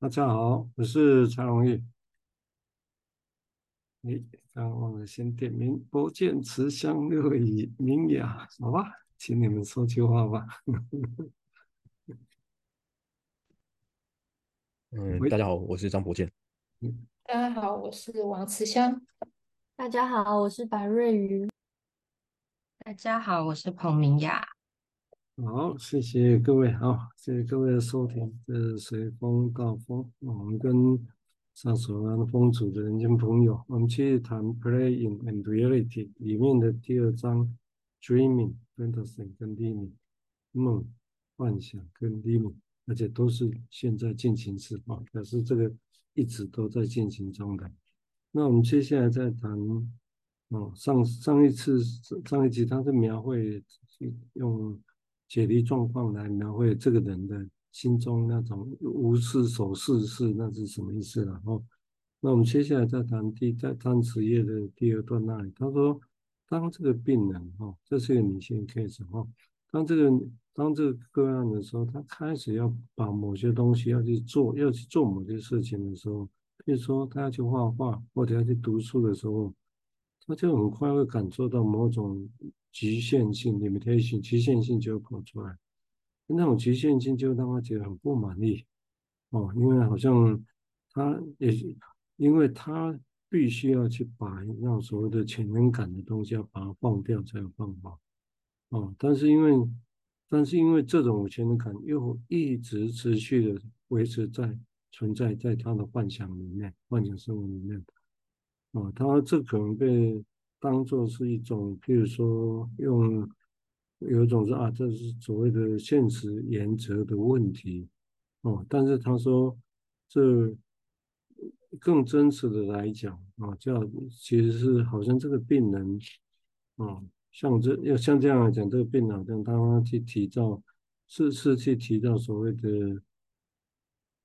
大家好，我是蔡荣益。哎，刚刚忘了先点名，博见慈香乐以明雅，好吧，请你们说句话吧。嗯，大家好，我是张博见。大家好，我是王慈香。大家好，我是白瑞瑜。大家好，我是彭明雅。好，谢谢各位，好，谢谢各位的收听。这是随风到风，我们跟上首安风组的人间朋友，我们去谈《Playing and Reality》里面的第二章，Dreaming、Fantasy 跟 Living，梦、幻想跟 Living，而且都是现在进行时啊，可是这个一直都在进行中的。那我们接下来再谈，哦，上上一次上一集他是描绘用。解离状况来描绘这个人的心中那种无事守事事，那是什么意思了？哦，那我们接下来再谈第在单词页的第二段那里，他说，当这个病人哈，这是一个女性 case 哈，当这个当这个个案的时候，他开始要把某些东西要去做，要去做某些事情的时候，比如说他要去画画或者要去读书的时候，他就很快会感受到某种。局限性 limitation，局限性就跑出来，那种局限性就让他觉得很不满意。哦，因为好像他也因为他必须要去把那种所谓的潜能感的东西要把它放掉才有办法。哦，但是因为但是因为这种潜能感又一直持续的维持在存在在他的幻想里面，幻想生活里面。哦，他这可能被。当做是一种，譬如说用有一种是啊，这是所谓的现实原则的问题哦。但是他说，这更真实的来讲啊，叫其实是好像这个病人啊，像这要像这样来讲，这个病人好像他去提到，是是去提到所谓的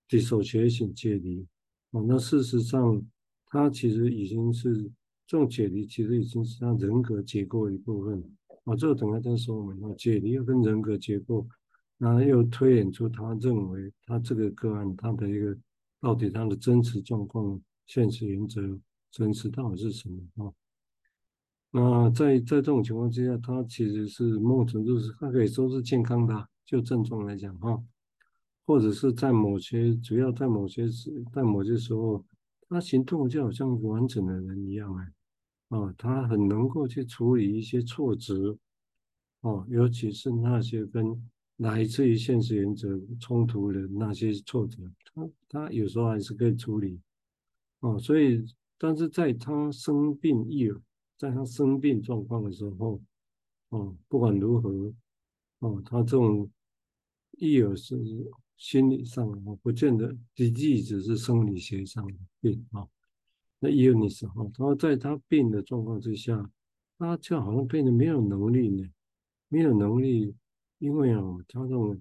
dissociation 解离啊，那事实上他其实已经是。这种解离其实已经是他人格结构的一部分啊，这个等下再说我们啊，解离又跟人格结构，然后又推演出他认为他这个个案他的一个到底他的真实状况、现实原则、真实到底是什么啊？那在在这种情况之下，他其实是某种程度是他可以说是健康的，就症状来讲哈，或者是在某些主要在某些时在某些时候。他行动就好像完整的人一样哎，啊，他很能够去处理一些挫折，哦，尤其是那些跟来自于现实原则冲突的那些挫折，他他有时候还是可以处理，哦，所以，但是在他生病一，在他生病状况的时候，哦，不管如何，哦，他这种一尔是。心理上啊，不见得只只是生理学上的病啊。那也有你时候，然后在他病的状况之下，他就好像变得没有能力呢，没有能力，因为啊，他这种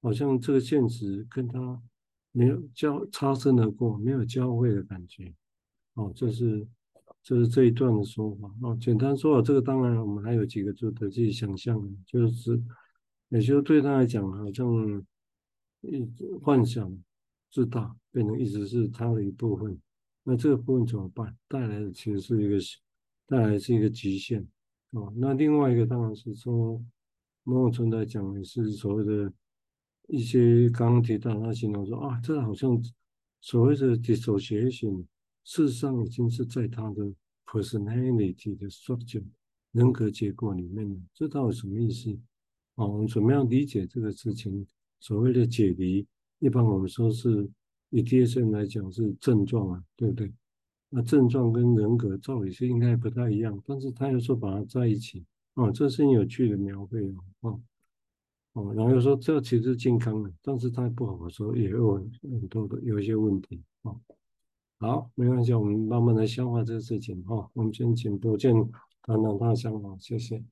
好像这个现实跟他没有交擦身而过，没有交汇的感觉。哦，这是这是这一段的说法。哦，简单说啊，这个当然我们还有几个就得自己想象的，就是也就对他来讲，好像。一幻想自大，变成一直是他的一部分。那这个部分怎么办？带来的其实是一个，带来是一个极限哦。那另外一个当然是说，某种程度来讲也是所谓的，一些刚刚提到他形容说啊，这好像所谓的解手觉醒事实上已经是在他的 personality 的 structure 人格结构里面了。这到底什么意思？啊，我们怎么样理解这个事情？所谓的解离，一般我们说是以 DSM 来讲是症状啊，对不对？那症状跟人格照理是应该不太一样，但是他又说把它在一起，哦，这是有趣的描绘哦，哦，然后又说这其实是健康的，但是他不好说，也有很多的有一些问题，哦，好，没关系，我们慢慢来消化这个事情，哈、哦，我们先请博见谈谈他的想法，谢谢。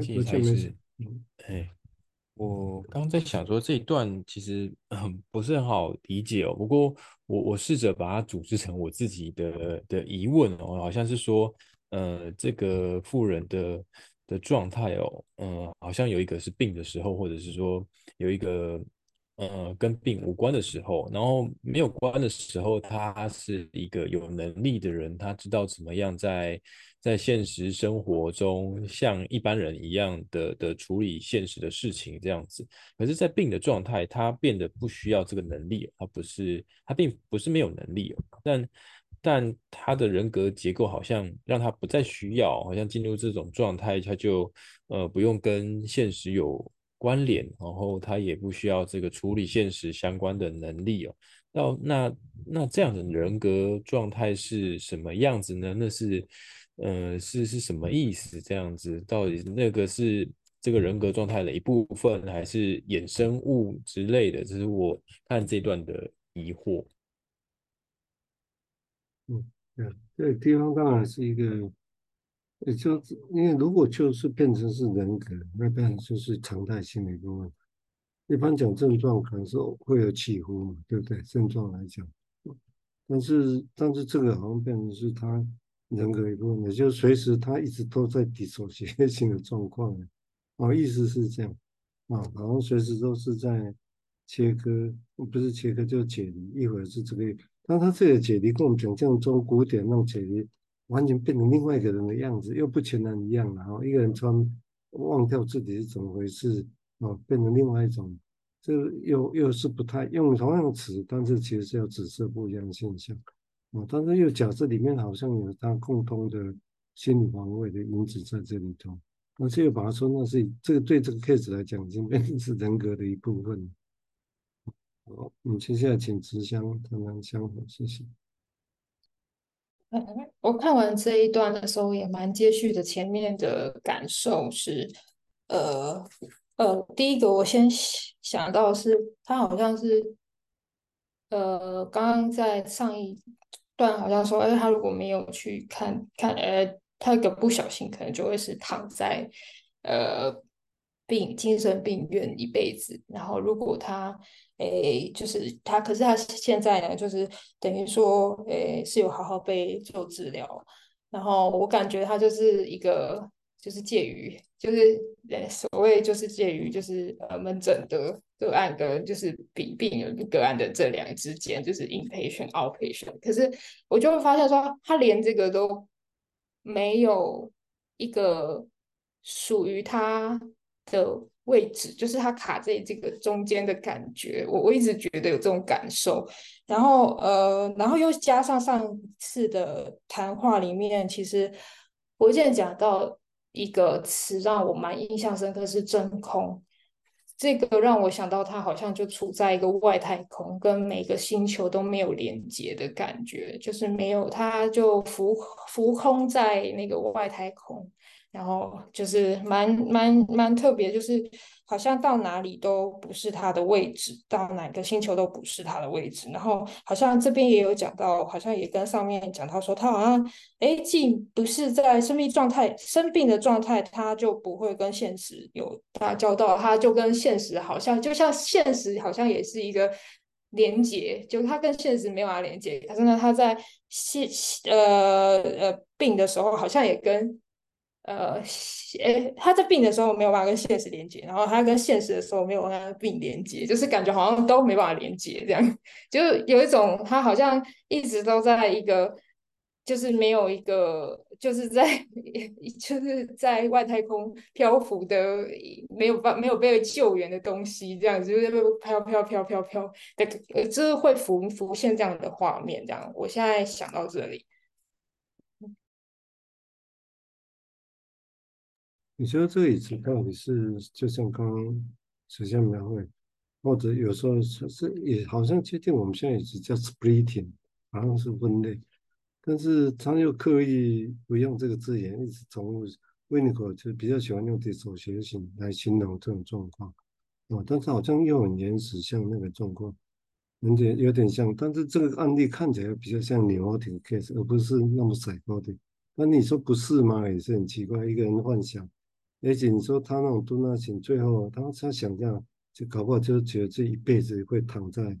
谢谢蔡医师。哎，我刚在想说这一段其实嗯不是很好理解哦。不过我我试着把它组织成我自己的的疑问哦，好像是说呃这个富人的的状态哦，嗯、呃，好像有一个是病的时候，或者是说有一个。呃，跟病无关的时候，然后没有关的时候，他是一个有能力的人，他知道怎么样在在现实生活中像一般人一样的的处理现实的事情这样子。可是，在病的状态，他变得不需要这个能力，他不是他并不是没有能力，但但他的人格结构好像让他不再需要，好像进入这种状态，他就呃不用跟现实有。关联，然后他也不需要这个处理现实相关的能力哦。那那那这样的人格状态是什么样子呢？那是，呃，是是什么意思？这样子到底那个是这个人格状态的一部分，还是衍生物之类的？这是我看这段的疑惑。嗯，对，这个地方当然是一个。也就是因为如果就是变成是人格，那当然就是常态性的一个问题。一般讲症状可能是会有起伏嘛，对不对？症状来讲，但是但是这个好像变成是他人格一部分，也就是随时他一直都在抵触些性的状况。哦，意思是这样啊，好像随时都是在切割，不是切割就是解离，一会儿是这个，但他这个解离跟我们想象中古典那种解离。完全变成另外一个人的样子，又不全然一样，然后一个人穿忘掉自己是怎么回事，哦，变成另外一种，这又又是不太用同样词，但是其实是有指涉不一样的现象，哦，但是又假设里面好像有他共通的心理防卫的因子在这里头，那这又把它说那是这个对这个 case 来讲已经变成是人格的一部分。好，我们接下来请慈香谈谈相合，谢谢。我看完这一段的时候也蛮接续的。前面的感受是，呃呃，第一个我先想到是，他好像是，呃，刚刚在上一段好像说，哎，他如果没有去看看，呃，他一个不小心可能就会是躺在，呃，病精神病院一辈子。然后如果他。诶，就是他，可是他现在呢，就是等于说，诶，是有好好被做治疗。然后我感觉他就是一个，就是介于，就是，所谓就是介于，就是呃，门诊的个案跟就是病病人个案的这两之间，就是 inpatient outpatient。可是我就会发现说，他连这个都没有一个属于他的。位置就是他卡在这个中间的感觉，我我一直觉得有这种感受，然后呃，然后又加上上次的谈话里面，其实我之前讲到一个词让我蛮印象深刻是真空，这个让我想到它好像就处在一个外太空，跟每个星球都没有连接的感觉，就是没有，它就浮浮空在那个外太空。然后就是蛮蛮蛮特别，就是好像到哪里都不是他的位置，到哪个星球都不是他的位置。然后好像这边也有讲到，好像也跟上面讲到说，他好像哎，既不是在生命状态、生病的状态，他就不会跟现实有打交道，他就跟现实好像就像现实好像也是一个连接，就他跟现实没有办法连接。可是呢，他在现呃呃病的时候，好像也跟。呃，诶，他在病的时候没有办法跟现实连接，然后他跟现实的时候没有办法跟病连接，就是感觉好像都没办法连接，这样 就有一种他好像一直都在一个，就是没有一个，就是在 就是在外太空漂浮的，没有办没有被救援的东西，这样子就是飘飘飘飘飘的，就是会浮浮现这样的画面，这样。我现在想到这里。你觉得这个椅子到底是就像刚刚首先描绘，或者有时候是是也好像确定我们现在椅子叫 splitting，好像是分类，但是他又刻意不用这个字眼，一直从 window 就比较喜欢用 dissociation 来形容这种状况，哦，但是好像又很原始，像那个状况，有点有点像，但是这个案例看起来比较像 neurotic case，而不是那么 psychotic。那你说不是吗？也是很奇怪，一个人幻想。而且你说他那种多纳型，最后他他想象，就搞不好就觉得这一辈子会躺在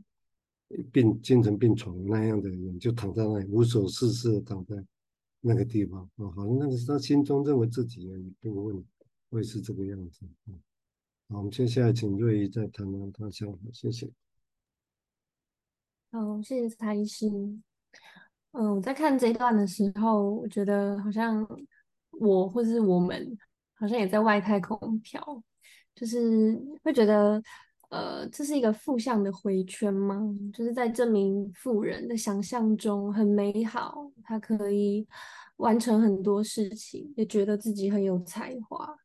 病精神病床那样的人，就躺在那里无所事事的躺在那个地方啊，好像那个是他心中认为自己的一部分。会是这个样子。嗯，好，我们接下来请瑞怡再谈谈他想法，谢谢。好，谢谢蔡医师。嗯，我在看这一段的时候，我觉得好像我或是我们好像也在外太空飘，就是会觉得，呃，这是一个负向的回圈吗？就是在这名富人的想象中很美好，他可以完成很多事情，也觉得自己很有才华。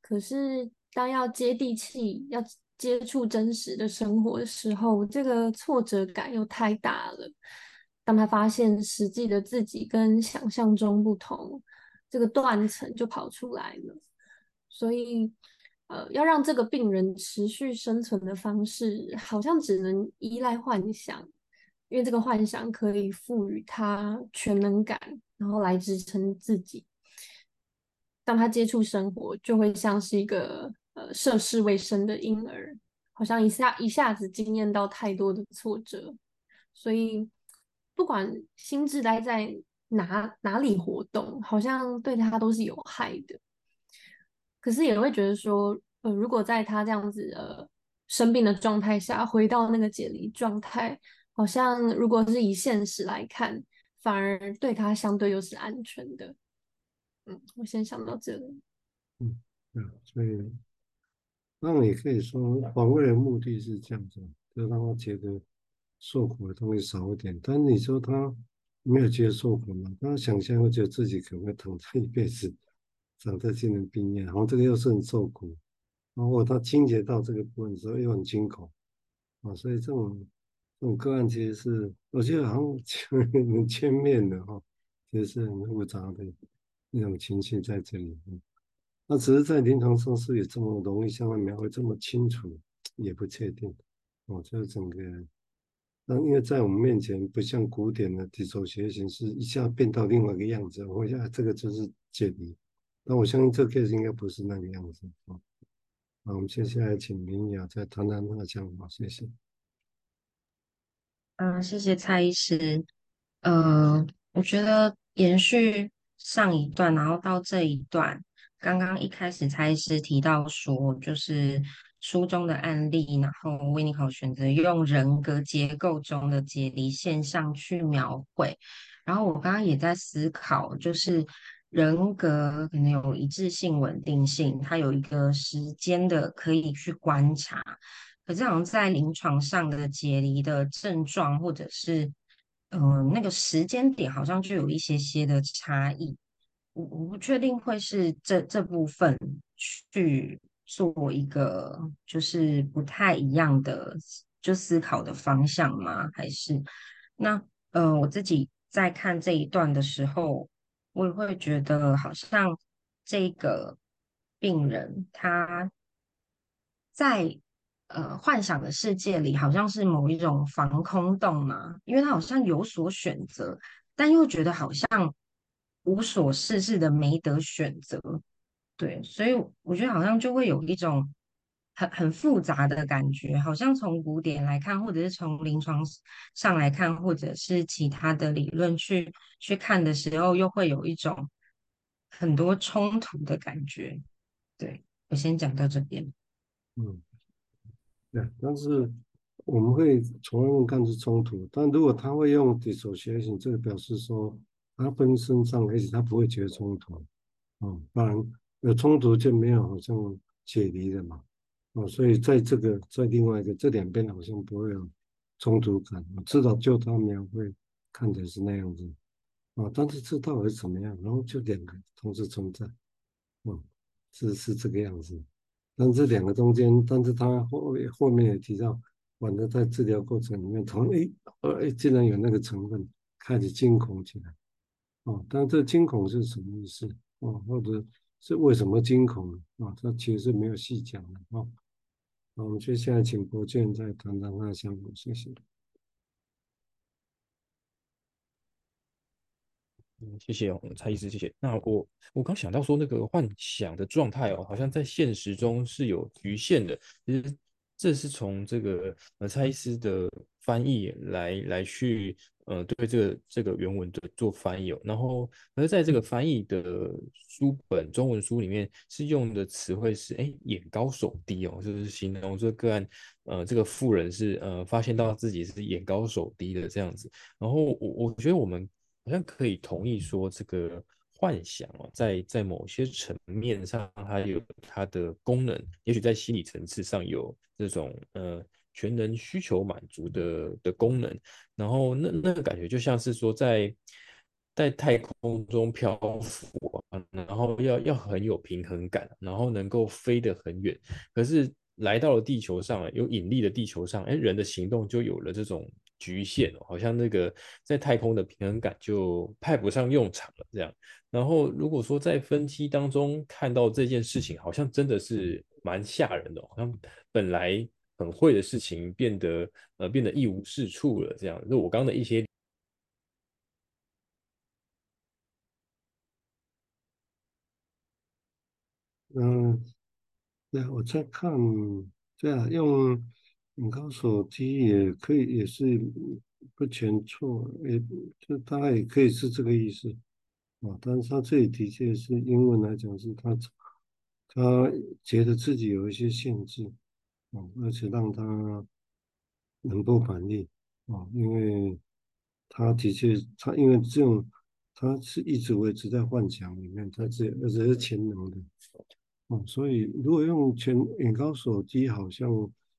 可是当要接地气，要接触真实的生活的时候，这个挫折感又太大了。当他发现实际的自己跟想象中不同，这个断层就跑出来了。所以，呃，要让这个病人持续生存的方式，好像只能依赖幻想，因为这个幻想可以赋予他全能感，然后来支撑自己。当他接触生活，就会像是一个呃涉世未深的婴儿，好像一下一下子经验到太多的挫折，所以。不管心智待在哪哪里活动，好像对他都是有害的。可是也会觉得说，呃，如果在他这样子呃生病的状态下，回到那个解离状态，好像如果是以现实来看，反而对他相对又是安全的。嗯，我先想到这里。嗯，对，所以那你可以说，防卫的目的是这样子，就让他觉得。受苦的东西少一点，但你说他没有接受苦吗？他想象会觉得自己可能会疼他一辈子，长在精神病院，然后这个又是很受苦，然后他清洁到这个部分的时候又很惊恐啊，所以这种这种个案其实是我觉得好像 很千面的哈，其实是很复杂的那种情绪在这里。那只是在临床上是也这么容易向外描绘这么清楚，也不确定哦，就是整个。那因为在我们面前，不像古典的 dissociation 是一下变到另外一个样子，我想这个就是解离。那我相信这个 case 应该不是那个样子啊。好，我们接下来请明雅再谈谈他的想法，谢谢。嗯、谢谢蔡医师。呃，我觉得延续上一段，然后到这一段，刚刚一开始蔡医师提到说，就是。书中的案例，然后维尼口选择用人格结构中的解离现象去描绘。然后我刚刚也在思考，就是人格可能有一致性、稳定性，它有一个时间的可以去观察。可是好像在临床上的解离的症状，或者是嗯、那个时间点，好像就有一些些的差异。我我不确定会是这这部分去。做一个就是不太一样的就思考的方向吗？还是那呃，我自己在看这一段的时候，我也会觉得好像这个病人他在呃幻想的世界里，好像是某一种防空洞嘛，因为他好像有所选择，但又觉得好像无所事事的没得选择。对，所以我觉得好像就会有一种很很复杂的感觉，好像从古典来看，或者是从临床上来看，或者是其他的理论去去看的时候，又会有一种很多冲突的感觉。对，我先讲到这边。嗯，对，但是我们会从外面看是冲突，但如果他会用 dissociation，这个表示说他本身上，而且他不会觉得冲突。嗯，当然。有冲突就没有好像解离了嘛，哦，所以在这个在另外一个这两边好像不会有冲突感，我知道就他描绘看起来是那样子，啊，但是这到底是怎么样？然后就两个同时存在，嗯，是是这个样子，但这两个中间，但是他后后面也提到，反正在治疗过程里面，同诶呃诶，竟然有那个成分开始惊恐起来，哦，但这惊恐是什么意思？哦，或者。是为什么惊恐啊？他其实是没有细讲的啊。我们接下来请郭建再谈谈他的想法，谢谢。谢，谢谢蔡医师，谢谢。那我我刚想到说，那个幻想的状态哦，好像在现实中是有局限的。其实这是从这个呃蔡医师的翻译来来去呃，对这个这个原文的做翻译哦，然后而在这个翻译的书本中文书里面是用的词汇是哎眼高手低哦，就是形容这个个案，呃，这个富人是呃发现到自己是眼高手低的这样子，然后我我觉得我们好像可以同意说这个幻想哦，在在某些层面上它有它的功能，也许在心理层次上有这种呃。全能需求满足的的功能，然后那那个感觉就像是说在在太空中漂浮啊，然后要要很有平衡感，然后能够飞得很远。可是来到了地球上，有引力的地球上，哎，人的行动就有了这种局限哦，好像那个在太空的平衡感就派不上用场了这样。然后如果说在分析当中看到这件事情，好像真的是蛮吓人的，好像本来。很会的事情变得呃变得一无是处了，这样。就我刚的一些，嗯，对，我在看，对啊，用眼高手机也可以，也是不全错，也就大概也可以是这个意思啊。但是他这里的确是英文来讲，是他他觉得自己有一些限制。哦，而且让他能够反应啊，因为他的确，他因为这种，他是一直维持在幻想里面，他是而且是潜能的，哦，所以如果用全眼高手低，好像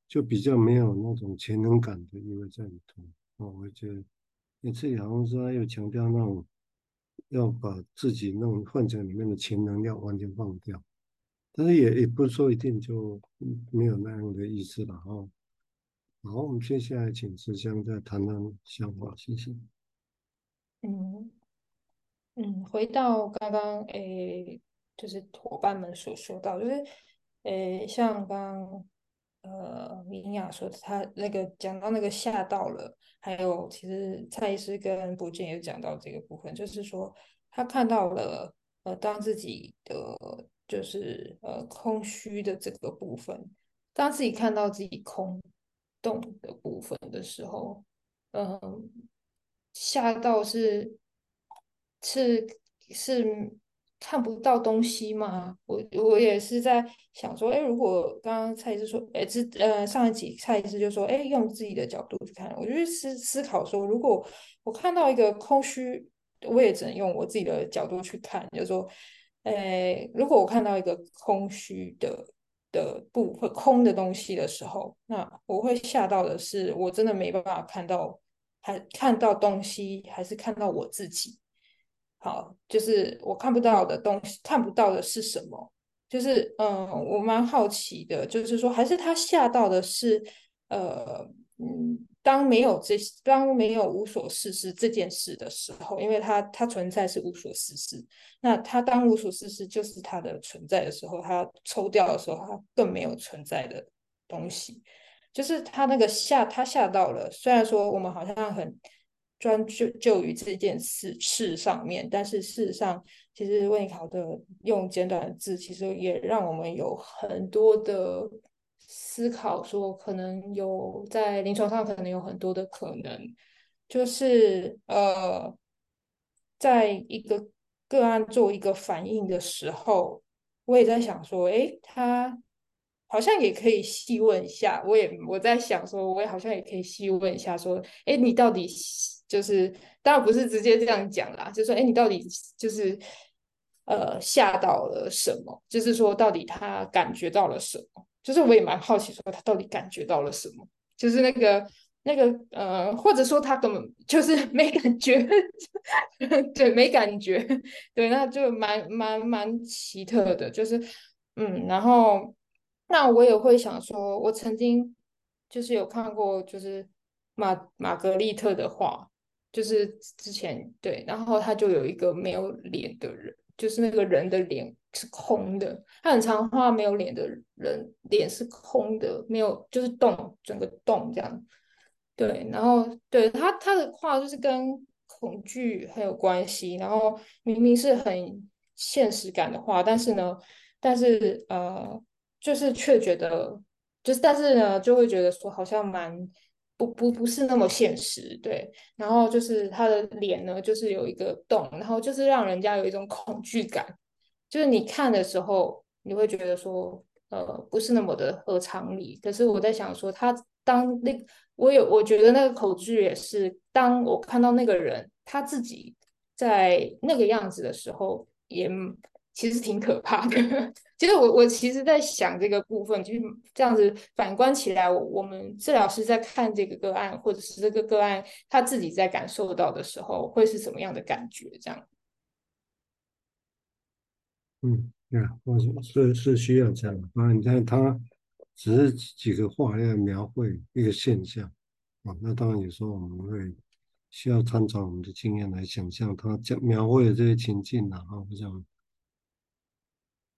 就比较没有那种潜能感的意味在里头，哦，我觉得你这里好像是他又强调那种要把自己那种幻想里面的潜能要完全放掉。但是也也不是说一定就没有那样的意思了哈。好，我们接下来请慈香再谈谈想法，谢谢。嗯嗯，回到刚刚诶，就是伙伴们所说到，就是诶，像刚刚呃明雅说的，他那个讲到那个吓到了，还有其实蔡医师跟博建也讲到这个部分，就是说他看到了呃，当自己的。就是呃空虚的这个部分，当自己看到自己空洞的部分的时候，嗯、吓到是是是看不到东西吗？我我也是在想说，哎，如果刚刚蔡医师说，哎，这呃上一集蔡医师就说，哎，用自己的角度去看，我就思思考说，如果我看到一个空虚，我也只能用我自己的角度去看，就说。诶，如果我看到一个空虚的的部分，空的东西的时候，那我会吓到的是，我真的没办法看到，还看到东西，还是看到我自己？好，就是我看不到的东西，看不到的是什么？就是嗯，我蛮好奇的，就是说，还是他吓到的是，呃，嗯。当没有这，当没有无所事事这件事的时候，因为它它存在是无所事事，那它当无所事事就是它的存在的时候，它抽掉的时候，它更没有存在的东西，就是它那个吓，它吓到了。虽然说我们好像很专注就于这件事事上面，但是事实上，其实问考的用简短的字，其实也让我们有很多的。思考说，可能有在临床上可能有很多的可能，就是呃，在一个个案做一个反应的时候，我也在想说，诶，他好像也可以细问一下。我也我在想说，我也好像也可以细问一下，说，诶，你到底就是当然不是直接这样讲啦，就是说，诶，你到底就是呃吓到了什么？就是说，到底他感觉到了什么？就是我也蛮好奇，说他到底感觉到了什么？就是那个那个呃，或者说他根本就是 没感觉，对，没感觉，对，那就蛮蛮蛮奇特的。就是嗯，然后那我也会想说，我曾经就是有看过，就是玛玛格丽特的画，就是之前对，然后他就有一个没有脸的人，就是那个人的脸。是空的，他很常画没有脸的人，脸是空的，没有就是洞，整个洞这样。对，然后对他他的画就是跟恐惧很有关系，然后明明是很现实感的画，但是呢，但是呃，就是却觉得就是但是呢，就会觉得说好像蛮不不不是那么现实，对。然后就是他的脸呢，就是有一个洞，然后就是让人家有一种恐惧感，就是你看的时候，你会觉得说，呃，不是那么的合常理。可是我在想说，他当那我有我觉得那个恐惧也是，当我看到那个人他自己在那个样子的时候，也。其实挺可怕的。其实我我其实在想这个部分，就是这样子反观起来，我们治疗师在看这个个案，或者是这个个案他自己在感受到的时候，会是什么样的感觉？这样。嗯，对啊，我是是需要这样。啊，你看他只是几个话来描绘一个现象啊，那当然有时候我们会需要参照我们的经验来想象他讲描绘的这些情境啊，啊，我想。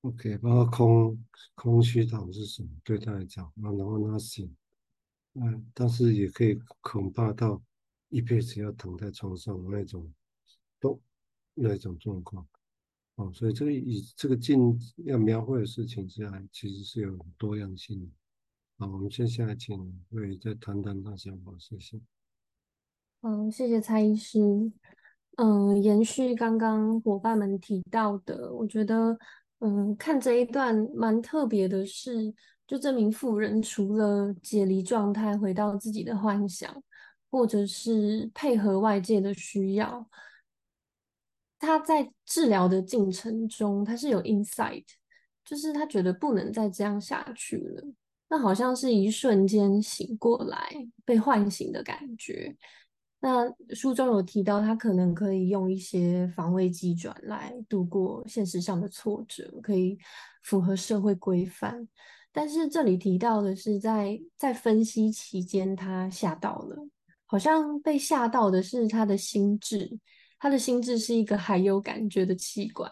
OK，包括空空虚感是什么？对他来讲，那然后他醒嗯，但是也可以恐怕到一辈子要躺在床上那种，都那种状况，哦，所以这个以这个境要描绘的事情，下来其实是有多样性的。好，我们接下来请会再谈谈他想法，谢谢。嗯，谢谢蔡医师。嗯，延续刚刚伙伴们提到的，我觉得。嗯，看这一段蛮特别的是，就这名妇人除了解离状态回到自己的幻想，或者是配合外界的需要，他在治疗的进程中，他是有 insight，就是他觉得不能再这样下去了，那好像是一瞬间醒过来，被唤醒的感觉。那书中有提到，他可能可以用一些防卫机转来度过现实上的挫折，可以符合社会规范。但是这里提到的是在，在分析期间，他吓到了，好像被吓到的是他的心智。他的心智是一个还有感觉的器官，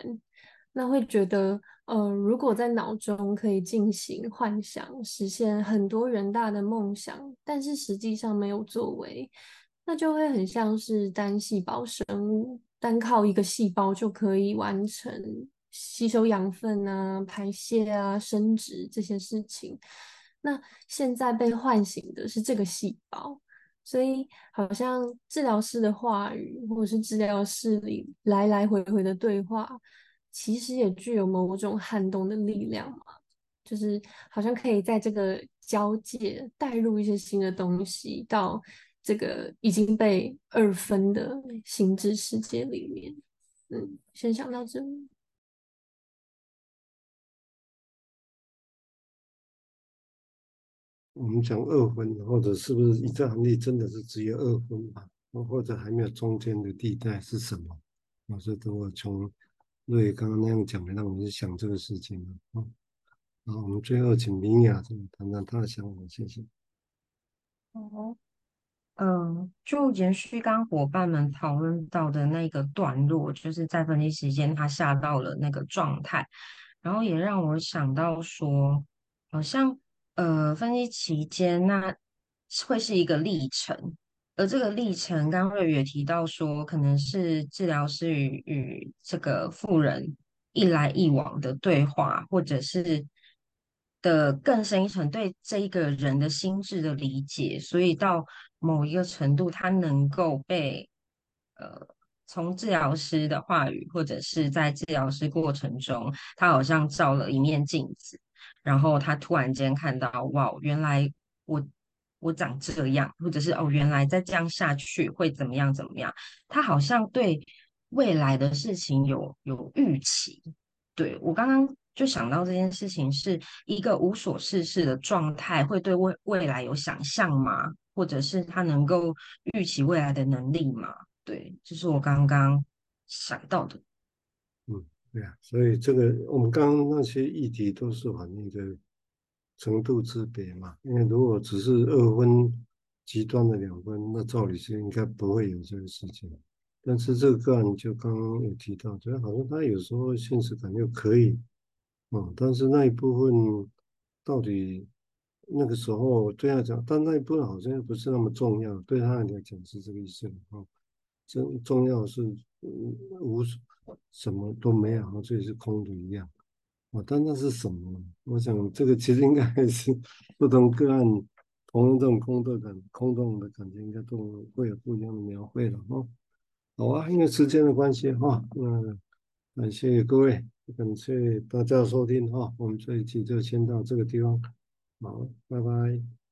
那会觉得，呃，如果在脑中可以进行幻想，实现很多人大的梦想，但是实际上没有作为。那就会很像是单细胞生物，单靠一个细胞就可以完成吸收养分啊、排泄啊、生殖这些事情。那现在被唤醒的是这个细胞，所以好像治疗师的话语，或者是治疗室里来来回回的对话，其实也具有某种撼动的力量嘛，就是好像可以在这个交界带入一些新的东西到。这个已经被二分的心智世界里面，嗯，先想到这里。我们讲二分，或者是不是一这行业真的是只有二分吧？或者还没有中间的地带是什么？我说等我从瑞刚刚那样讲的，让我们想这个事情了。啊，好，我们最后请明雅谈谈他的想法，谢谢。哦。嗯，就延续刚伙伴们讨论到的那个段落，就是在分析时间他下到了那个状态，然后也让我想到说，好像呃分析期间那会是一个历程，而这个历程，刚刚瑞宇也提到说，可能是治疗师与这个妇人一来一往的对话，或者是的更深一层对这一个人的心智的理解，所以到。某一个程度，他能够被呃，从治疗师的话语，或者是在治疗师过程中，他好像照了一面镜子，然后他突然间看到，哇，原来我我长这样，或者是哦，原来再这样下去会怎么样怎么样？他好像对未来的事情有有预期。对，我刚刚就想到这件事情，是一个无所事事的状态，会对未未来有想象吗？或者是他能够预期未来的能力吗？对，这是我刚刚想到的。对啊，所以这个我们刚刚那些议题都是反映的程度之别嘛。因为如果只是二分极端的两分，那照理是应该不会有这个事情。但是这个个案就刚刚有提到，觉得好像他有时候现实感又可以，嗯，但是那一部分到底？那个时候对他讲，但那一部分好像又不是那么重要，对他来讲是这个意思啊。真重要是无什么都没有，这也是空的一样我。但那是什么？我想这个其实应该还是不同个案同样这种空洞感、空洞的感觉，应该都会有不一样的描绘了哈。好啊，因为时间的关系哈，那感谢各位，感谢大家收听哈，我们这一期就先到这个地方，好，拜拜。